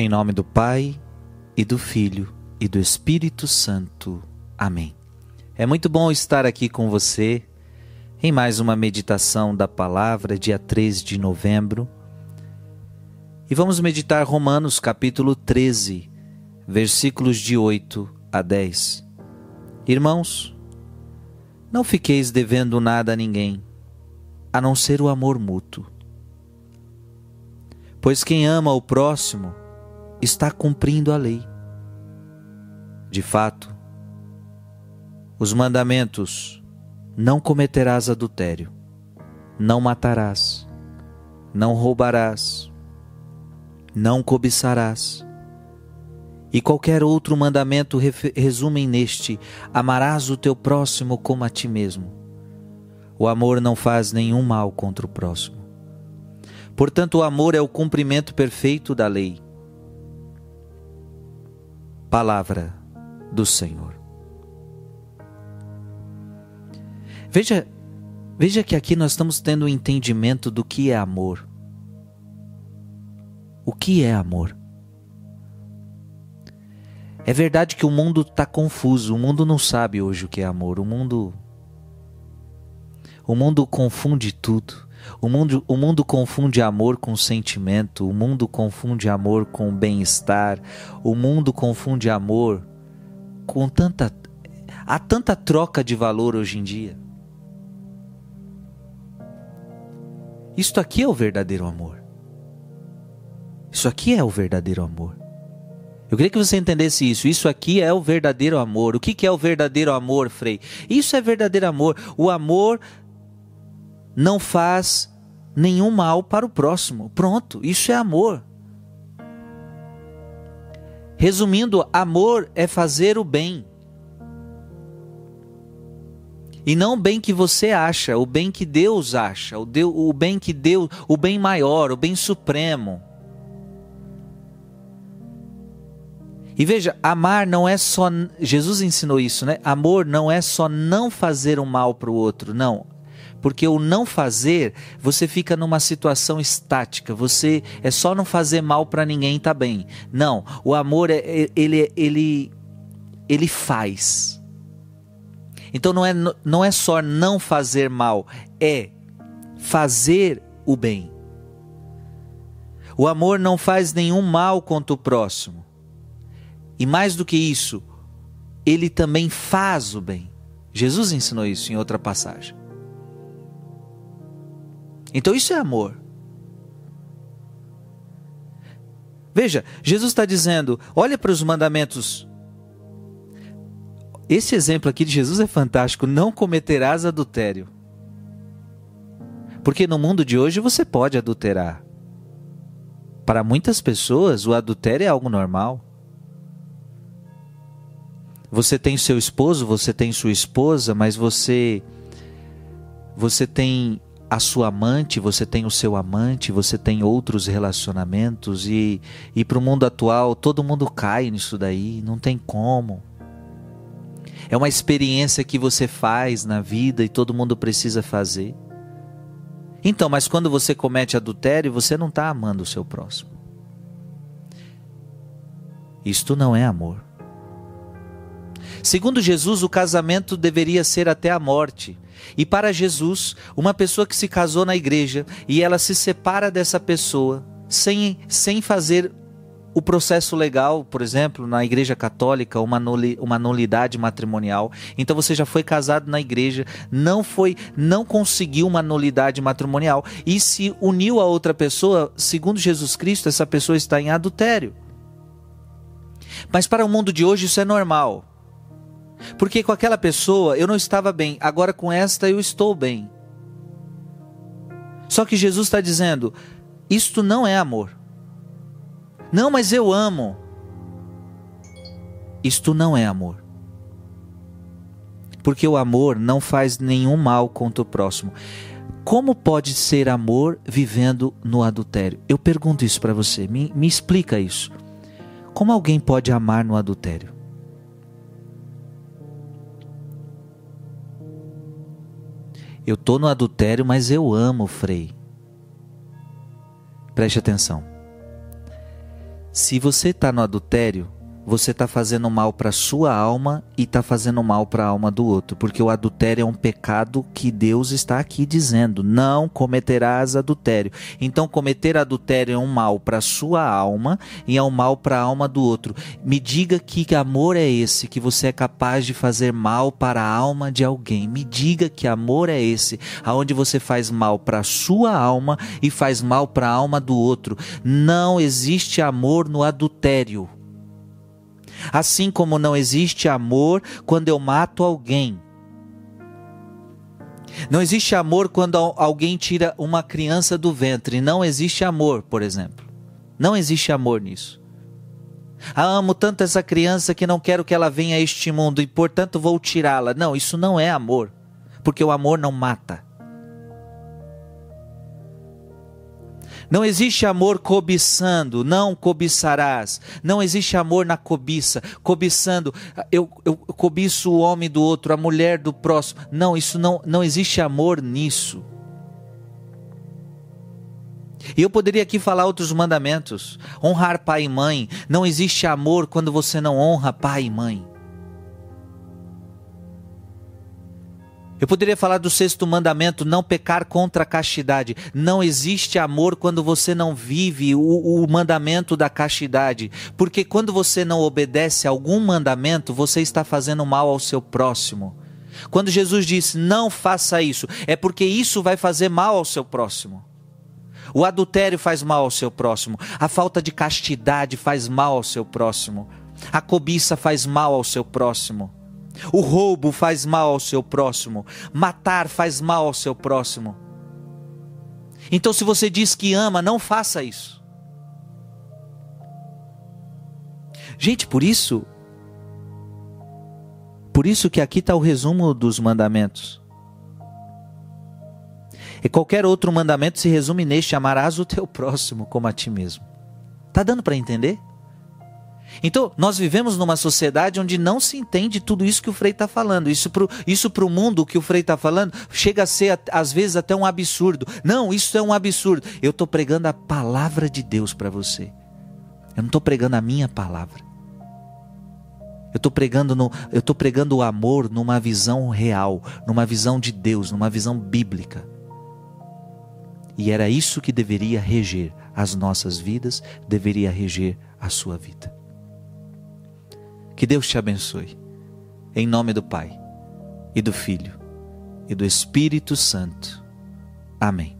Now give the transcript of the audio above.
Em nome do Pai, e do Filho, e do Espírito Santo. Amém. É muito bom estar aqui com você em mais uma meditação da palavra, dia 3 de novembro. E vamos meditar Romanos capítulo 13, versículos de 8 a 10. Irmãos, não fiqueis devendo nada a ninguém, a não ser o amor mútuo. Pois quem ama o próximo está cumprindo a lei. De fato, os mandamentos: não cometerás adultério, não matarás, não roubarás, não cobiçarás. E qualquer outro mandamento resumem neste: amarás o teu próximo como a ti mesmo. O amor não faz nenhum mal contra o próximo. Portanto, o amor é o cumprimento perfeito da lei. Palavra do Senhor. Veja, veja que aqui nós estamos tendo um entendimento do que é amor. O que é amor? É verdade que o mundo está confuso, o mundo não sabe hoje o que é amor, o mundo. O mundo confunde tudo. O mundo, o mundo confunde amor com sentimento, o mundo confunde amor com bem-estar, o mundo confunde amor com tanta. Há tanta troca de valor hoje em dia. Isto aqui é o verdadeiro amor. Isso aqui é o verdadeiro amor. Eu queria que você entendesse isso. Isso aqui é o verdadeiro amor. O que, que é o verdadeiro amor, Frei? Isso é verdadeiro amor. O amor não faz nenhum mal para o próximo. Pronto, isso é amor. Resumindo, amor é fazer o bem. E não o bem que você acha, o bem que Deus acha, o, Deus, o bem que Deus, o bem maior, o bem supremo. E veja, amar não é só. Jesus ensinou isso, né? Amor não é só não fazer um mal para o outro, não. Porque o não fazer, você fica numa situação estática. Você é só não fazer mal para ninguém tá bem. Não, o amor é, é ele ele ele faz. Então não é não é só não fazer mal, é fazer o bem. O amor não faz nenhum mal contra o próximo. E mais do que isso, ele também faz o bem. Jesus ensinou isso em outra passagem. Então isso é amor. Veja, Jesus está dizendo: olha para os mandamentos. Esse exemplo aqui de Jesus é fantástico. Não cometerás adultério. Porque no mundo de hoje você pode adulterar. Para muitas pessoas, o adultério é algo normal. Você tem seu esposo, você tem sua esposa, mas você você tem a sua amante, você tem o seu amante, você tem outros relacionamentos e, e para o mundo atual todo mundo cai nisso daí, não tem como. É uma experiência que você faz na vida e todo mundo precisa fazer. Então, mas quando você comete adultério, você não está amando o seu próximo. Isto não é amor. Segundo Jesus, o casamento deveria ser até a morte. E para Jesus, uma pessoa que se casou na igreja e ela se separa dessa pessoa sem, sem fazer o processo legal, por exemplo, na igreja católica, uma, nuli, uma nulidade matrimonial. Então você já foi casado na igreja, não foi, não conseguiu uma nulidade matrimonial e se uniu a outra pessoa, segundo Jesus Cristo, essa pessoa está em adultério. Mas para o mundo de hoje isso é normal. Porque com aquela pessoa eu não estava bem, agora com esta eu estou bem. Só que Jesus está dizendo: isto não é amor. Não, mas eu amo. Isto não é amor. Porque o amor não faz nenhum mal contra o próximo. Como pode ser amor vivendo no adultério? Eu pergunto isso para você, me, me explica isso. Como alguém pode amar no adultério? Eu estou no adultério, mas eu amo o Frei. Preste atenção. Se você está no adultério, você está fazendo mal para sua alma e está fazendo mal para a alma do outro, porque o adultério é um pecado que Deus está aqui dizendo: não cometerás adultério. Então, cometer adultério é um mal para sua alma e é um mal para a alma do outro. Me diga que amor é esse que você é capaz de fazer mal para a alma de alguém. Me diga que amor é esse, aonde você faz mal para sua alma e faz mal para a alma do outro. Não existe amor no adultério. Assim como não existe amor quando eu mato alguém. Não existe amor quando alguém tira uma criança do ventre. Não existe amor, por exemplo. Não existe amor nisso. Ah, amo tanto essa criança que não quero que ela venha a este mundo e, portanto, vou tirá-la. Não, isso não é amor. Porque o amor não mata. Não existe amor cobiçando, não cobiçarás. Não existe amor na cobiça, cobiçando. Eu, eu cobiço o homem do outro, a mulher do próximo. Não, isso não, não existe amor nisso. E eu poderia aqui falar outros mandamentos. Honrar pai e mãe. Não existe amor quando você não honra pai e mãe. Eu poderia falar do sexto mandamento, não pecar contra a castidade. Não existe amor quando você não vive o, o, mandamento da castidade. Porque quando você não obedece algum mandamento, você está fazendo mal ao seu próximo. Quando Jesus disse não faça isso, é porque isso vai fazer mal ao seu próximo. O adultério faz mal ao seu próximo. A falta de castidade faz mal ao seu próximo. A cobiça faz mal ao seu próximo. O roubo faz mal ao seu próximo. Matar faz mal ao seu próximo. Então, se você diz que ama, não faça isso. Gente, por isso, por isso que aqui está o resumo dos mandamentos. E qualquer outro mandamento se resume neste: amarás o teu próximo como a ti mesmo. Tá dando para entender? Então, nós vivemos numa sociedade onde não se entende tudo isso que o Frei está falando. Isso para isso o mundo que o Frei está falando chega a ser, às vezes, até um absurdo. Não, isso é um absurdo. Eu estou pregando a palavra de Deus para você. Eu não estou pregando a minha palavra. Eu estou pregando, no, eu estou pregando o amor numa visão real, numa visão de Deus, numa visão bíblica. E era isso que deveria reger as nossas vidas, deveria reger a sua vida. Que Deus te abençoe. Em nome do Pai, e do Filho, e do Espírito Santo. Amém.